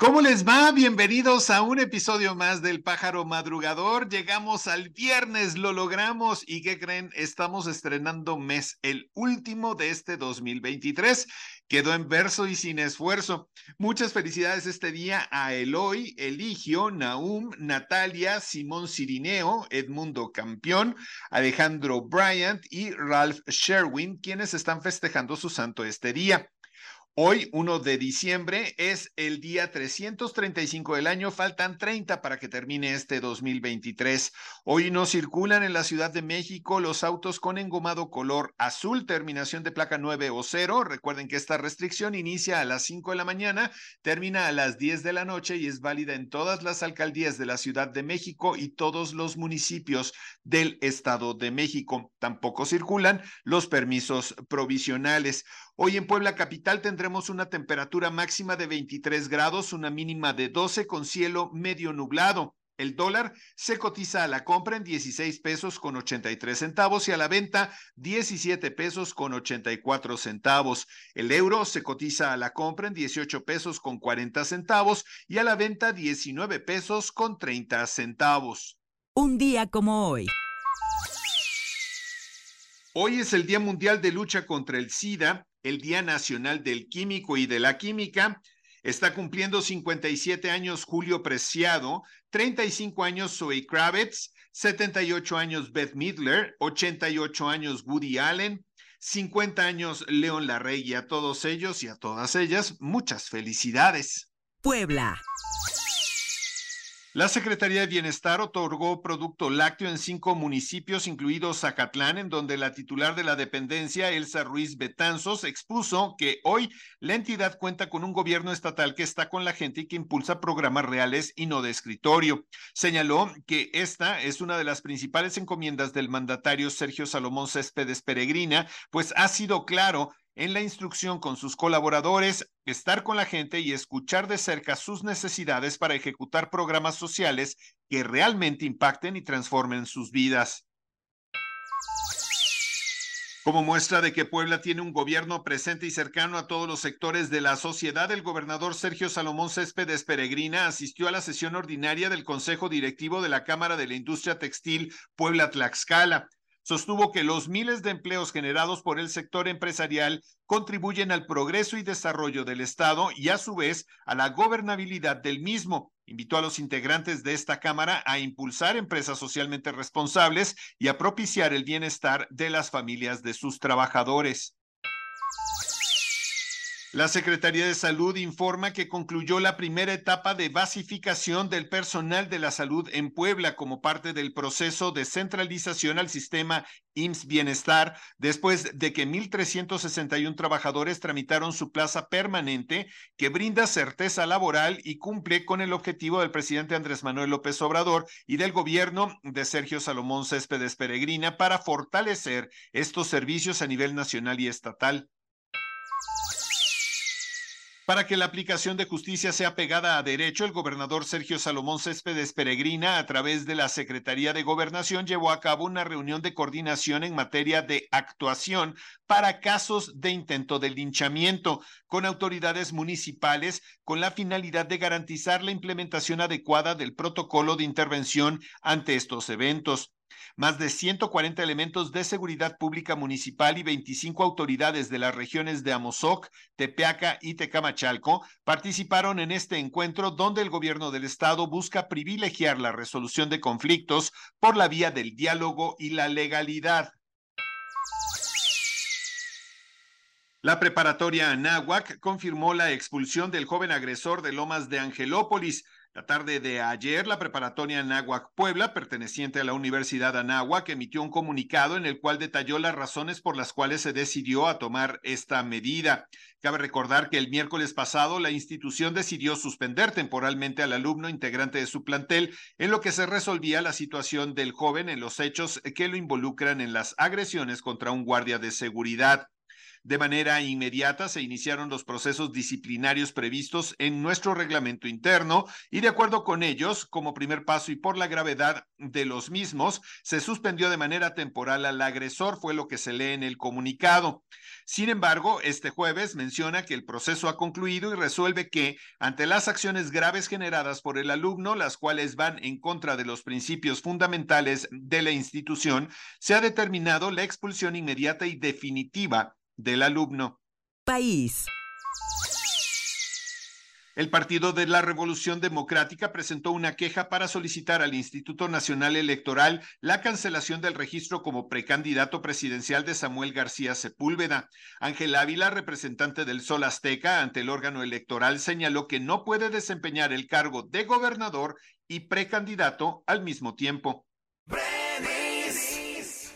¿Cómo les va? Bienvenidos a un episodio más del Pájaro Madrugador. Llegamos al viernes, lo logramos y ¿qué creen? Estamos estrenando mes, el último de este 2023. Quedó en verso y sin esfuerzo. Muchas felicidades este día a Eloy, Eligio, Naum, Natalia, Simón Cirineo, Edmundo Campeón, Alejandro Bryant y Ralph Sherwin, quienes están festejando su santo este día. Hoy, 1 de diciembre, es el día 335 del año. Faltan 30 para que termine este 2023. Hoy no circulan en la Ciudad de México los autos con engomado color azul, terminación de placa 9 o 0. Recuerden que esta restricción inicia a las 5 de la mañana, termina a las 10 de la noche y es válida en todas las alcaldías de la Ciudad de México y todos los municipios del Estado de México. Tampoco circulan los permisos provisionales. Hoy en Puebla Capital tendremos una temperatura máxima de 23 grados, una mínima de 12 con cielo medio nublado. El dólar se cotiza a la compra en 16 pesos con 83 centavos y a la venta 17 pesos con 84 centavos. El euro se cotiza a la compra en 18 pesos con 40 centavos y a la venta 19 pesos con 30 centavos. Un día como hoy. Hoy es el Día Mundial de Lucha contra el SIDA el Día Nacional del Químico y de la Química. Está cumpliendo 57 años Julio Preciado, 35 años Zoe Kravitz, 78 años Beth Midler, 88 años Woody Allen, 50 años León Larrey y a todos ellos y a todas ellas, muchas felicidades. Puebla. La Secretaría de Bienestar otorgó producto lácteo en cinco municipios, incluidos Zacatlán, en donde la titular de la dependencia, Elsa Ruiz Betanzos, expuso que hoy la entidad cuenta con un gobierno estatal que está con la gente y que impulsa programas reales y no de escritorio. Señaló que esta es una de las principales encomiendas del mandatario Sergio Salomón Céspedes Peregrina, pues ha sido claro en la instrucción con sus colaboradores, estar con la gente y escuchar de cerca sus necesidades para ejecutar programas sociales que realmente impacten y transformen sus vidas. Como muestra de que Puebla tiene un gobierno presente y cercano a todos los sectores de la sociedad, el gobernador Sergio Salomón Céspedes Peregrina asistió a la sesión ordinaria del Consejo Directivo de la Cámara de la Industria Textil Puebla Tlaxcala sostuvo que los miles de empleos generados por el sector empresarial contribuyen al progreso y desarrollo del Estado y a su vez a la gobernabilidad del mismo. Invitó a los integrantes de esta Cámara a impulsar empresas socialmente responsables y a propiciar el bienestar de las familias de sus trabajadores. La Secretaría de Salud informa que concluyó la primera etapa de basificación del personal de la salud en Puebla como parte del proceso de centralización al sistema IMSS Bienestar, después de que 1.361 trabajadores tramitaron su plaza permanente que brinda certeza laboral y cumple con el objetivo del presidente Andrés Manuel López Obrador y del gobierno de Sergio Salomón Céspedes Peregrina para fortalecer estos servicios a nivel nacional y estatal. Para que la aplicación de justicia sea pegada a derecho, el gobernador Sergio Salomón Céspedes Peregrina, a través de la Secretaría de Gobernación, llevó a cabo una reunión de coordinación en materia de actuación para casos de intento de linchamiento con autoridades municipales con la finalidad de garantizar la implementación adecuada del protocolo de intervención ante estos eventos. Más de 140 elementos de seguridad pública municipal y 25 autoridades de las regiones de Amozoc, Tepeaca y Tecamachalco participaron en este encuentro donde el gobierno del estado busca privilegiar la resolución de conflictos por la vía del diálogo y la legalidad. La preparatoria Anáhuac confirmó la expulsión del joven agresor de Lomas de Angelópolis. La tarde de ayer, la preparatoria Anáhuac Puebla, perteneciente a la Universidad Anáhuac, emitió un comunicado en el cual detalló las razones por las cuales se decidió a tomar esta medida. Cabe recordar que el miércoles pasado la institución decidió suspender temporalmente al alumno integrante de su plantel en lo que se resolvía la situación del joven en los hechos que lo involucran en las agresiones contra un guardia de seguridad. De manera inmediata se iniciaron los procesos disciplinarios previstos en nuestro reglamento interno y de acuerdo con ellos, como primer paso y por la gravedad de los mismos, se suspendió de manera temporal al agresor, fue lo que se lee en el comunicado. Sin embargo, este jueves menciona que el proceso ha concluido y resuelve que, ante las acciones graves generadas por el alumno, las cuales van en contra de los principios fundamentales de la institución, se ha determinado la expulsión inmediata y definitiva del alumno. País. El Partido de la Revolución Democrática presentó una queja para solicitar al Instituto Nacional Electoral la cancelación del registro como precandidato presidencial de Samuel García Sepúlveda. Ángel Ávila, representante del Sol Azteca ante el órgano electoral, señaló que no puede desempeñar el cargo de gobernador y precandidato al mismo tiempo.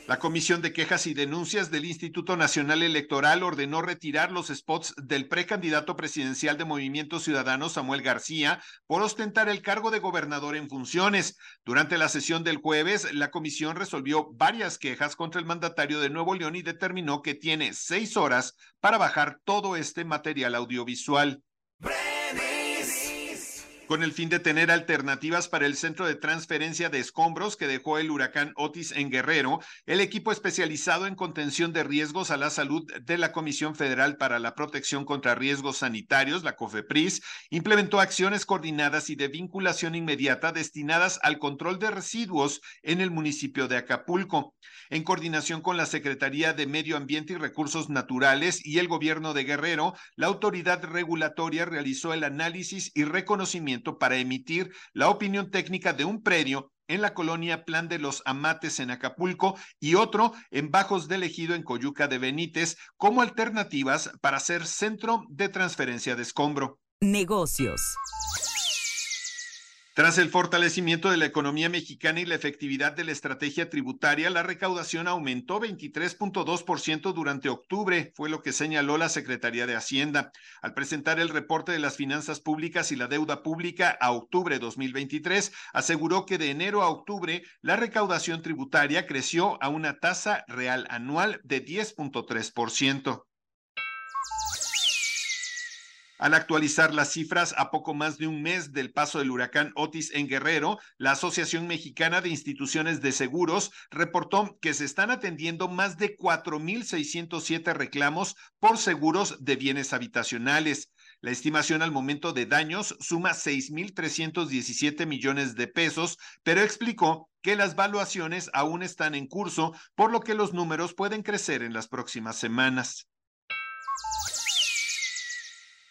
La Comisión de Quejas y Denuncias del Instituto Nacional Electoral ordenó retirar los spots del precandidato presidencial de Movimiento Ciudadano Samuel García por ostentar el cargo de gobernador en funciones. Durante la sesión del jueves, la comisión resolvió varias quejas contra el mandatario de Nuevo León y determinó que tiene seis horas para bajar todo este material audiovisual. Con el fin de tener alternativas para el centro de transferencia de escombros que dejó el huracán Otis en Guerrero, el equipo especializado en contención de riesgos a la salud de la Comisión Federal para la Protección contra Riesgos Sanitarios, la COFEPRIS, implementó acciones coordinadas y de vinculación inmediata destinadas al control de residuos en el municipio de Acapulco. En coordinación con la Secretaría de Medio Ambiente y Recursos Naturales y el gobierno de Guerrero, la autoridad regulatoria realizó el análisis y reconocimiento para emitir la opinión técnica de un predio en la colonia Plan de los Amates en Acapulco y otro en Bajos del Ejido en Coyuca de Benítez como alternativas para ser centro de transferencia de escombro. Negocios. Tras el fortalecimiento de la economía mexicana y la efectividad de la estrategia tributaria, la recaudación aumentó 23.2% durante octubre, fue lo que señaló la Secretaría de Hacienda. Al presentar el reporte de las finanzas públicas y la deuda pública a octubre 2023, aseguró que de enero a octubre la recaudación tributaria creció a una tasa real anual de 10.3%. Al actualizar las cifras a poco más de un mes del paso del huracán Otis en Guerrero, la Asociación Mexicana de Instituciones de Seguros reportó que se están atendiendo más de 4.607 reclamos por seguros de bienes habitacionales. La estimación al momento de daños suma 6.317 millones de pesos, pero explicó que las valuaciones aún están en curso, por lo que los números pueden crecer en las próximas semanas.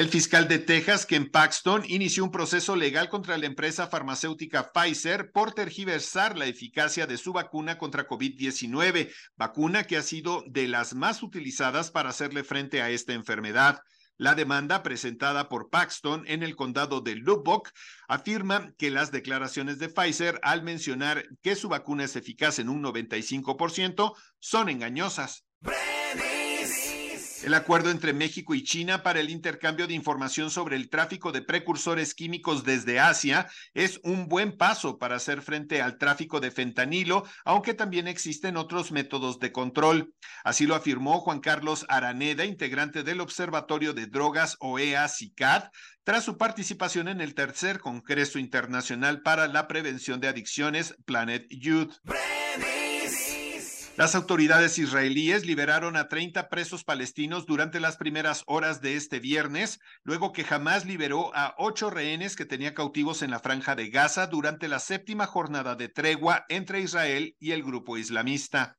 El fiscal de Texas, Ken Paxton, inició un proceso legal contra la empresa farmacéutica Pfizer por tergiversar la eficacia de su vacuna contra COVID-19, vacuna que ha sido de las más utilizadas para hacerle frente a esta enfermedad. La demanda presentada por Paxton en el condado de Lubbock afirma que las declaraciones de Pfizer al mencionar que su vacuna es eficaz en un 95% son engañosas. El acuerdo entre México y China para el intercambio de información sobre el tráfico de precursores químicos desde Asia es un buen paso para hacer frente al tráfico de fentanilo, aunque también existen otros métodos de control. Así lo afirmó Juan Carlos Araneda, integrante del Observatorio de Drogas OEA-CICAD, tras su participación en el tercer Congreso Internacional para la Prevención de Adicciones Planet Youth. Las autoridades israelíes liberaron a 30 presos palestinos durante las primeras horas de este viernes, luego que jamás liberó a ocho rehenes que tenía cautivos en la franja de Gaza durante la séptima jornada de tregua entre Israel y el grupo islamista.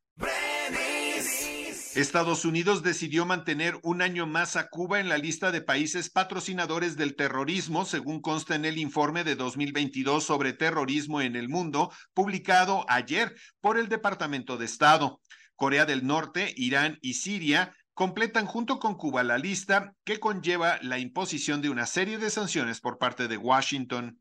Estados Unidos decidió mantener un año más a Cuba en la lista de países patrocinadores del terrorismo, según consta en el informe de 2022 sobre terrorismo en el mundo, publicado ayer por el Departamento de Estado. Corea del Norte, Irán y Siria completan junto con Cuba la lista que conlleva la imposición de una serie de sanciones por parte de Washington.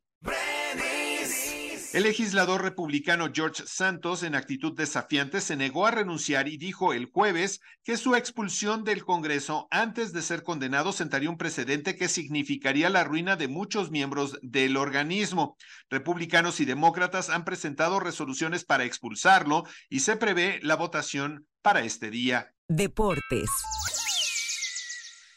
El legislador republicano George Santos, en actitud desafiante, se negó a renunciar y dijo el jueves que su expulsión del Congreso antes de ser condenado sentaría un precedente que significaría la ruina de muchos miembros del organismo. Republicanos y demócratas han presentado resoluciones para expulsarlo y se prevé la votación para este día. Deportes.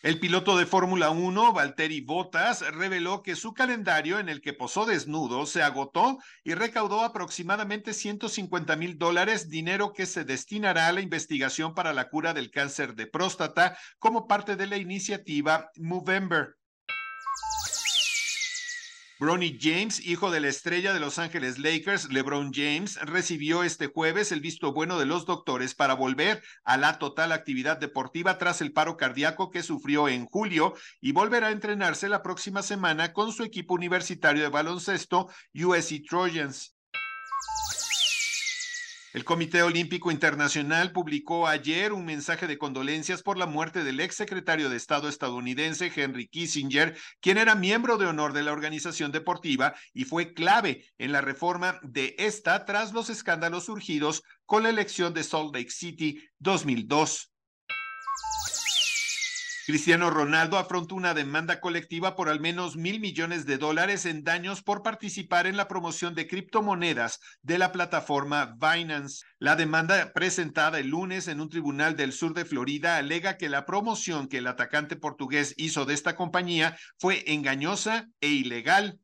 El piloto de Fórmula 1, Valtteri Bottas, reveló que su calendario en el que posó desnudo se agotó y recaudó aproximadamente 150 mil dólares, dinero que se destinará a la investigación para la cura del cáncer de próstata como parte de la iniciativa Movember. Bronny James, hijo de la estrella de Los Ángeles Lakers, LeBron James, recibió este jueves el visto bueno de los doctores para volver a la total actividad deportiva tras el paro cardíaco que sufrió en julio y volverá a entrenarse la próxima semana con su equipo universitario de baloncesto USC Trojans. El Comité Olímpico Internacional publicó ayer un mensaje de condolencias por la muerte del ex secretario de Estado estadounidense Henry Kissinger, quien era miembro de honor de la organización deportiva y fue clave en la reforma de esta tras los escándalos surgidos con la elección de Salt Lake City 2002. Cristiano Ronaldo afrontó una demanda colectiva por al menos mil millones de dólares en daños por participar en la promoción de criptomonedas de la plataforma Binance. La demanda presentada el lunes en un tribunal del sur de Florida alega que la promoción que el atacante portugués hizo de esta compañía fue engañosa e ilegal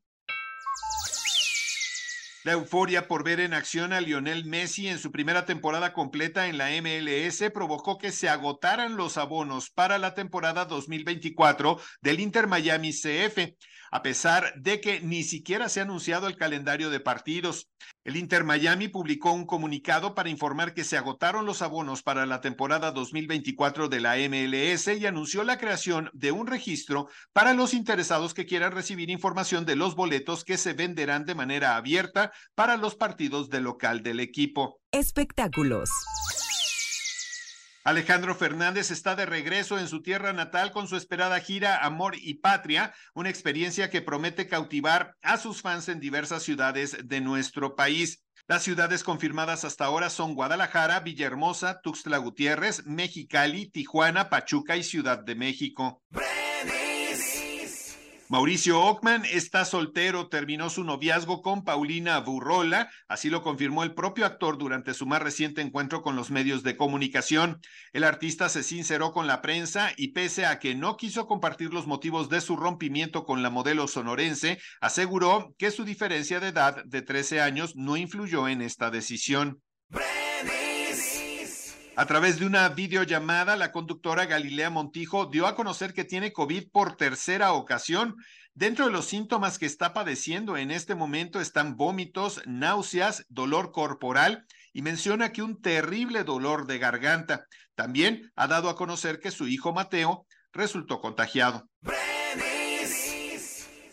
la euforia por ver en acción a Lionel Messi en su primera temporada completa en la MLS provocó que se agotaran los abonos para la temporada 2024 del Inter Miami CF a pesar de que ni siquiera se ha anunciado el calendario de partidos. El Inter Miami publicó un comunicado para informar que se agotaron los abonos para la temporada 2024 de la MLS y anunció la creación de un registro para los interesados que quieran recibir información de los boletos que se venderán de manera abierta para los partidos de local del equipo. Espectáculos. Alejandro Fernández está de regreso en su tierra natal con su esperada gira Amor y Patria, una experiencia que promete cautivar a sus fans en diversas ciudades de nuestro país. Las ciudades confirmadas hasta ahora son Guadalajara, Villahermosa, Tuxtla Gutiérrez, Mexicali, Tijuana, Pachuca y Ciudad de México. Mauricio Ockman está soltero, terminó su noviazgo con Paulina Burrola, así lo confirmó el propio actor durante su más reciente encuentro con los medios de comunicación. El artista se sinceró con la prensa y pese a que no quiso compartir los motivos de su rompimiento con la modelo sonorense, aseguró que su diferencia de edad de 13 años no influyó en esta decisión. A través de una videollamada, la conductora Galilea Montijo dio a conocer que tiene COVID por tercera ocasión. Dentro de los síntomas que está padeciendo en este momento están vómitos, náuseas, dolor corporal y menciona que un terrible dolor de garganta. También ha dado a conocer que su hijo Mateo resultó contagiado.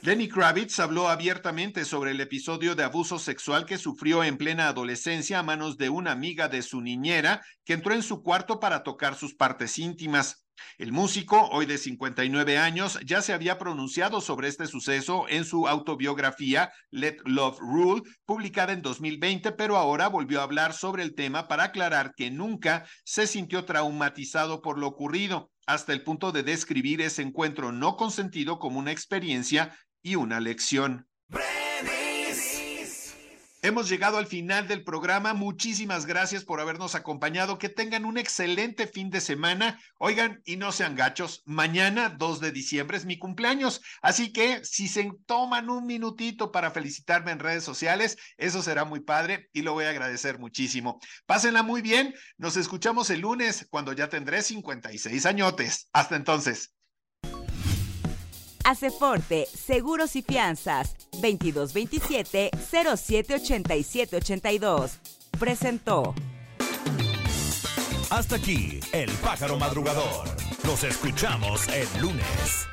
Lenny Kravitz habló abiertamente sobre el episodio de abuso sexual que sufrió en plena adolescencia a manos de una amiga de su niñera que entró en su cuarto para tocar sus partes íntimas. El músico, hoy de 59 años, ya se había pronunciado sobre este suceso en su autobiografía Let Love Rule, publicada en 2020, pero ahora volvió a hablar sobre el tema para aclarar que nunca se sintió traumatizado por lo ocurrido, hasta el punto de describir ese encuentro no consentido como una experiencia y una lección. Hemos llegado al final del programa. Muchísimas gracias por habernos acompañado. Que tengan un excelente fin de semana. Oigan, y no sean gachos, mañana 2 de diciembre es mi cumpleaños. Así que si se toman un minutito para felicitarme en redes sociales, eso será muy padre y lo voy a agradecer muchísimo. Pásenla muy bien. Nos escuchamos el lunes cuando ya tendré 56 añotes. Hasta entonces. Aceforte, Seguros y Fianzas, 2227-078782. Presentó. Hasta aquí, el pájaro madrugador. Nos escuchamos el lunes.